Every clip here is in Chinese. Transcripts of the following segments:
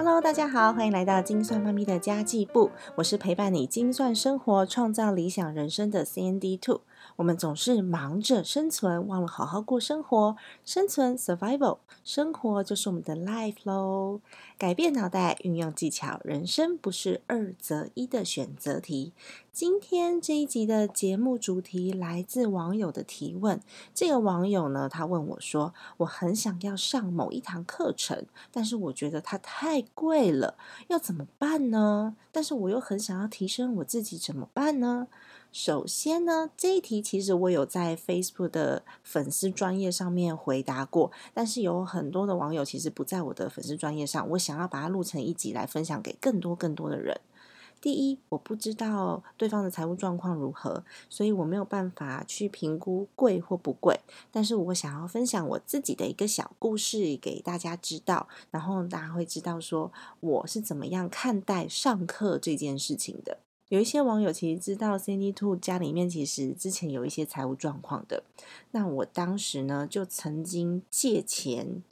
Hello，大家好，欢迎来到精算妈咪的家计部，我是陪伴你精算生活、创造理想人生的 CND Two。我们总是忙着生存，忘了好好过生活。生存 （survival），生活就是我们的 life 喽。改变脑袋，运用技巧，人生不是二择一的选择题。今天这一集的节目主题来自网友的提问。这个网友呢，他问我说：“我很想要上某一堂课程，但是我觉得它太贵了，要怎么办呢？但是我又很想要提升我自己，怎么办呢？”首先呢，这一题其实我有在 Facebook 的粉丝专业上面回答过，但是有很多的网友其实不在我的粉丝专业上，我想要把它录成一集来分享给更多更多的人。第一，我不知道对方的财务状况如何，所以我没有办法去评估贵或不贵。但是我想要分享我自己的一个小故事给大家知道，然后大家会知道说我是怎么样看待上课这件事情的。有一些网友其实知道 Cindy Two 家里面其实之前有一些财务状况的，那我当时呢就曾经借钱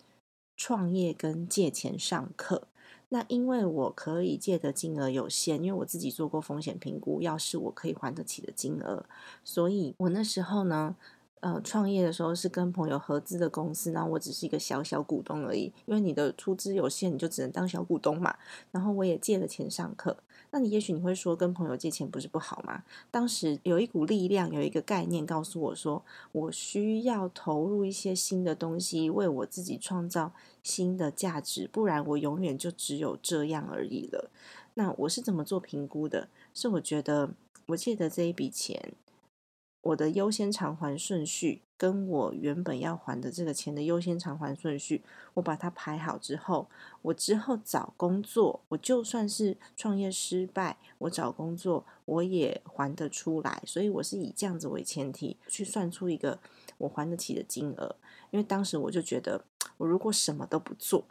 创业跟借钱上课，那因为我可以借的金额有限，因为我自己做过风险评估，要是我可以还得起的金额，所以我那时候呢。呃，创业的时候是跟朋友合资的公司，然后我只是一个小小股东而已。因为你的出资有限，你就只能当小股东嘛。然后我也借了钱上课。那你也许你会说，跟朋友借钱不是不好吗？当时有一股力量，有一个概念告诉我说，我需要投入一些新的东西，为我自己创造新的价值，不然我永远就只有这样而已了。那我是怎么做评估的？是我觉得我借的这一笔钱。我的优先偿还顺序跟我原本要还的这个钱的优先偿还顺序，我把它排好之后，我之后找工作，我就算是创业失败，我找工作我也还得出来。所以我是以这样子为前提去算出一个我还得起的金额。因为当时我就觉得，我如果什么都不做。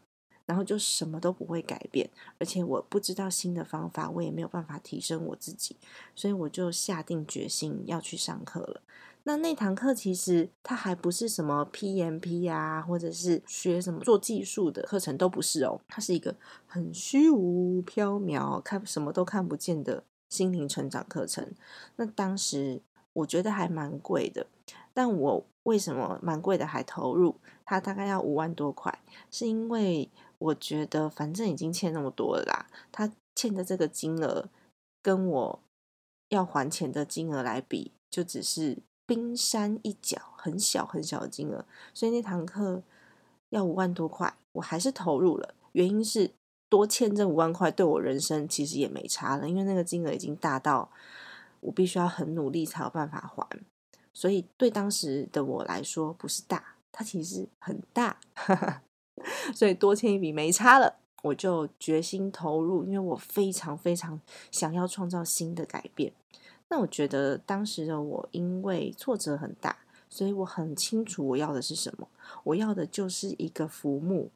然后就什么都不会改变，而且我不知道新的方法，我也没有办法提升我自己，所以我就下定决心要去上课了。那那堂课其实它还不是什么 PMP 啊，或者是学什么做技术的课程，都不是哦。它是一个很虚无缥缈、看什么都看不见的心灵成长课程。那当时我觉得还蛮贵的，但我为什么蛮贵的还投入？它大概要五万多块，是因为。我觉得反正已经欠那么多了啦，他欠的这个金额跟我要还钱的金额来比，就只是冰山一角，很小很小的金额。所以那堂课要五万多块，我还是投入了。原因是多欠这五万块对我人生其实也没差了，因为那个金额已经大到我必须要很努力才有办法还。所以对当时的我来说不是大，它其实很大。所以多签一笔没差了，我就决心投入，因为我非常非常想要创造新的改变。那我觉得当时的我因为挫折很大，所以我很清楚我要的是什么，我要的就是一个浮木。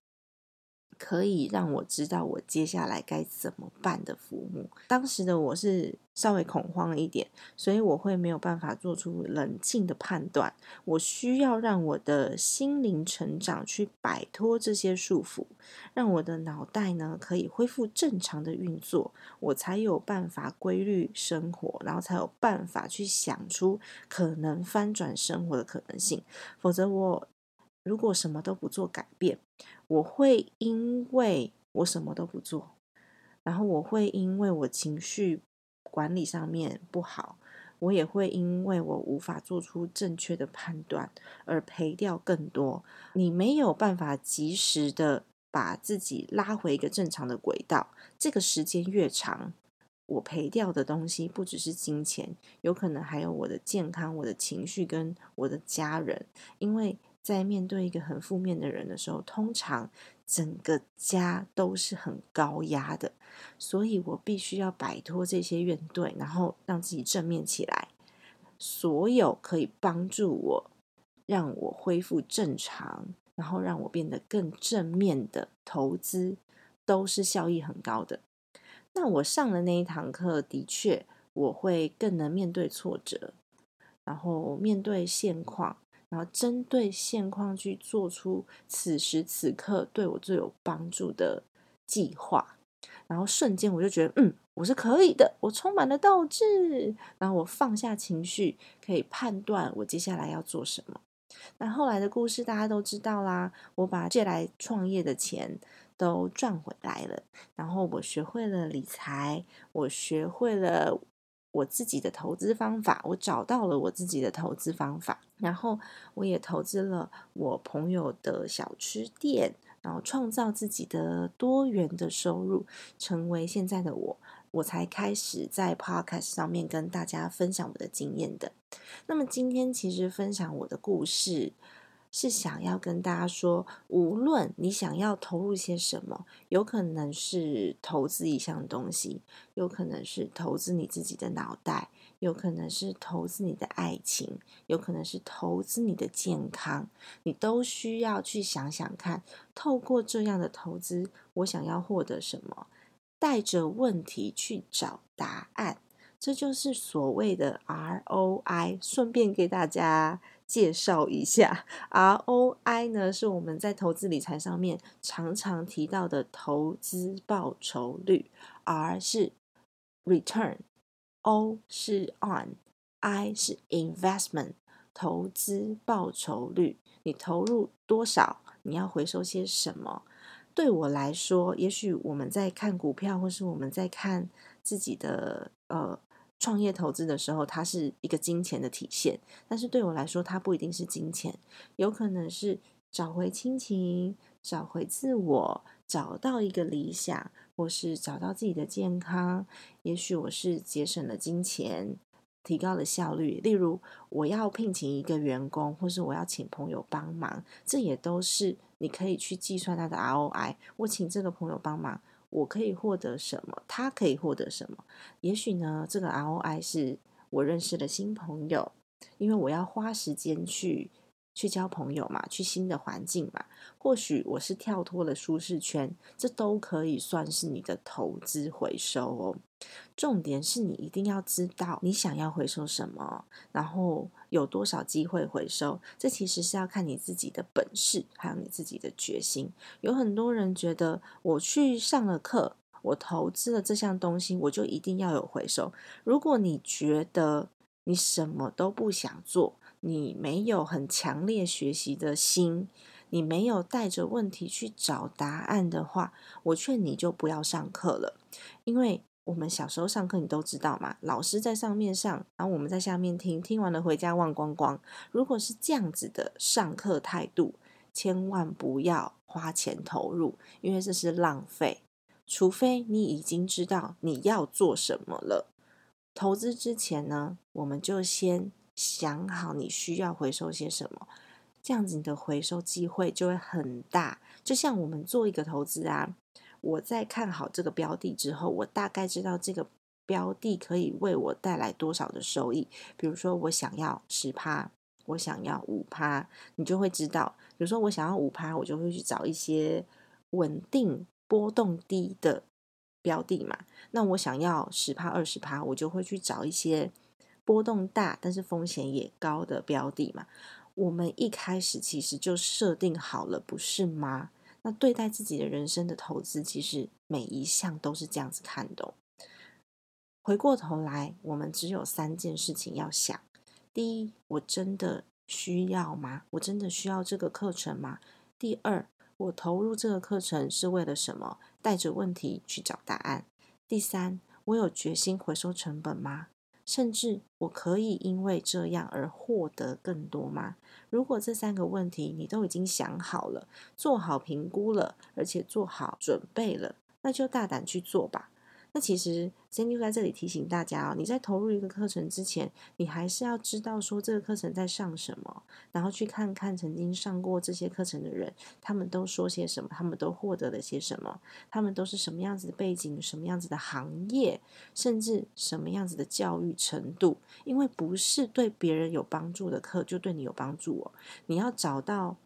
可以让我知道我接下来该怎么办的父母。当时的我是稍微恐慌了一点，所以我会没有办法做出冷静的判断。我需要让我的心灵成长，去摆脱这些束缚，让我的脑袋呢可以恢复正常的运作，我才有办法规律生活，然后才有办法去想出可能翻转生活的可能性。否则我。如果什么都不做改变，我会因为我什么都不做，然后我会因为我情绪管理上面不好，我也会因为我无法做出正确的判断而赔掉更多。你没有办法及时的把自己拉回一个正常的轨道，这个时间越长，我赔掉的东西不只是金钱，有可能还有我的健康、我的情绪跟我的家人，因为。在面对一个很负面的人的时候，通常整个家都是很高压的，所以我必须要摆脱这些怨怼，然后让自己正面起来。所有可以帮助我让我恢复正常，然后让我变得更正面的投资，都是效益很高的。那我上的那一堂课，的确我会更能面对挫折，然后面对现况。然后针对现况去做出此时此刻对我最有帮助的计划。然后瞬间我就觉得，嗯，我是可以的，我充满了斗志。然后我放下情绪，可以判断我接下来要做什么。那后来的故事大家都知道啦，我把借来创业的钱都赚回来了，然后我学会了理财，我学会了我自己的投资方法，我找到了我自己的投资方法，然后我也投资了我朋友的小吃店。然后创造自己的多元的收入，成为现在的我，我才开始在 Podcast 上面跟大家分享我的经验的。那么今天其实分享我的故事。是想要跟大家说，无论你想要投入些什么，有可能是投资一项东西，有可能是投资你自己的脑袋，有可能是投资你的爱情，有可能是投资你的健康，你都需要去想想看，透过这样的投资，我想要获得什么？带着问题去找答案，这就是所谓的 ROI。顺便给大家。介绍一下，ROI 呢是我们在投资理财上面常常提到的投资报酬率，R 是 return，O 是 on，I 是 investment，投资报酬率，你投入多少，你要回收些什么？对我来说，也许我们在看股票，或是我们在看自己的呃。创业投资的时候，它是一个金钱的体现，但是对我来说，它不一定是金钱，有可能是找回亲情、找回自我、找到一个理想，或是找到自己的健康。也许我是节省了金钱，提高了效率。例如，我要聘请一个员工，或是我要请朋友帮忙，这也都是你可以去计算它的 ROI。我请这个朋友帮忙。我可以获得什么？他可以获得什么？也许呢，这个 ROI 是我认识的新朋友，因为我要花时间去。去交朋友嘛，去新的环境嘛，或许我是跳脱了舒适圈，这都可以算是你的投资回收哦。重点是你一定要知道你想要回收什么，然后有多少机会回收。这其实是要看你自己的本事，还有你自己的决心。有很多人觉得我去上了课，我投资了这项东西，我就一定要有回收。如果你觉得你什么都不想做，你没有很强烈学习的心，你没有带着问题去找答案的话，我劝你就不要上课了。因为我们小时候上课，你都知道嘛，老师在上面上，然后我们在下面听，听完了回家忘光光。如果是这样子的上课态度，千万不要花钱投入，因为这是浪费。除非你已经知道你要做什么了，投资之前呢，我们就先。想好你需要回收些什么，这样子你的回收机会就会很大。就像我们做一个投资啊，我在看好这个标的之后，我大概知道这个标的可以为我带来多少的收益。比如说我想要十趴，我想要五趴，你就会知道。比如说我想要五趴，我就会去找一些稳定波动低的标的嘛。那我想要十趴二十趴，我就会去找一些。波动大，但是风险也高的标的嘛，我们一开始其实就设定好了，不是吗？那对待自己的人生的投资，其实每一项都是这样子看的。回过头来，我们只有三件事情要想：第一，我真的需要吗？我真的需要这个课程吗？第二，我投入这个课程是为了什么？带着问题去找答案。第三，我有决心回收成本吗？甚至我可以因为这样而获得更多吗？如果这三个问题你都已经想好了，做好评估了，而且做好准备了，那就大胆去做吧。那其实 Cindy 在这里提醒大家哦，你在投入一个课程之前，你还是要知道说这个课程在上什么，然后去看看曾经上过这些课程的人，他们都说些什么，他们都获得了些什么，他们都是什么样子的背景，什么样子的行业，甚至什么样子的教育程度。因为不是对别人有帮助的课就对你有帮助哦，你要找到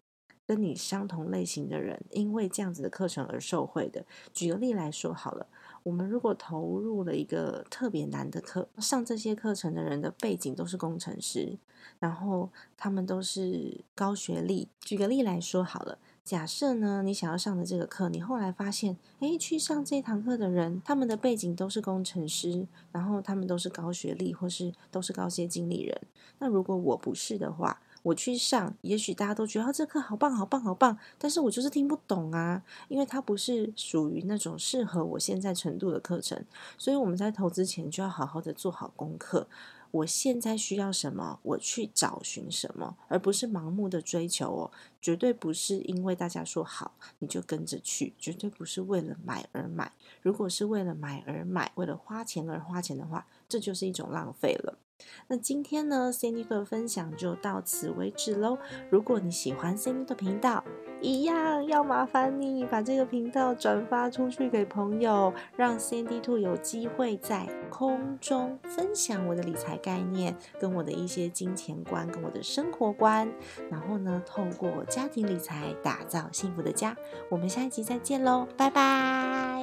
跟你相同类型的人，因为这样子的课程而受惠的。举个例来说好了。我们如果投入了一个特别难的课，上这些课程的人的背景都是工程师，然后他们都是高学历。举个例来说好了，假设呢，你想要上的这个课，你后来发现，诶，去上这堂课的人，他们的背景都是工程师，然后他们都是高学历，或是都是高阶经理人。那如果我不是的话，我去上，也许大家都觉得这课好棒，好棒，好棒，但是我就是听不懂啊，因为它不是属于那种适合我现在程度的课程。所以我们在投资前就要好好的做好功课。我现在需要什么，我去找寻什么，而不是盲目的追求哦。绝对不是因为大家说好你就跟着去，绝对不是为了买而买。如果是为了买而买，为了花钱而花钱的话，这就是一种浪费了。那今天呢，Cindy 的分享就到此为止喽。如果你喜欢 Cindy 的频道，一样要麻烦你把这个频道转发出去给朋友，让 Cindy Two 有机会在空中分享我的理财概念，跟我的一些金钱观，跟我的生活观。然后呢，透过家庭理财打造幸福的家。我们下一集再见喽，拜拜。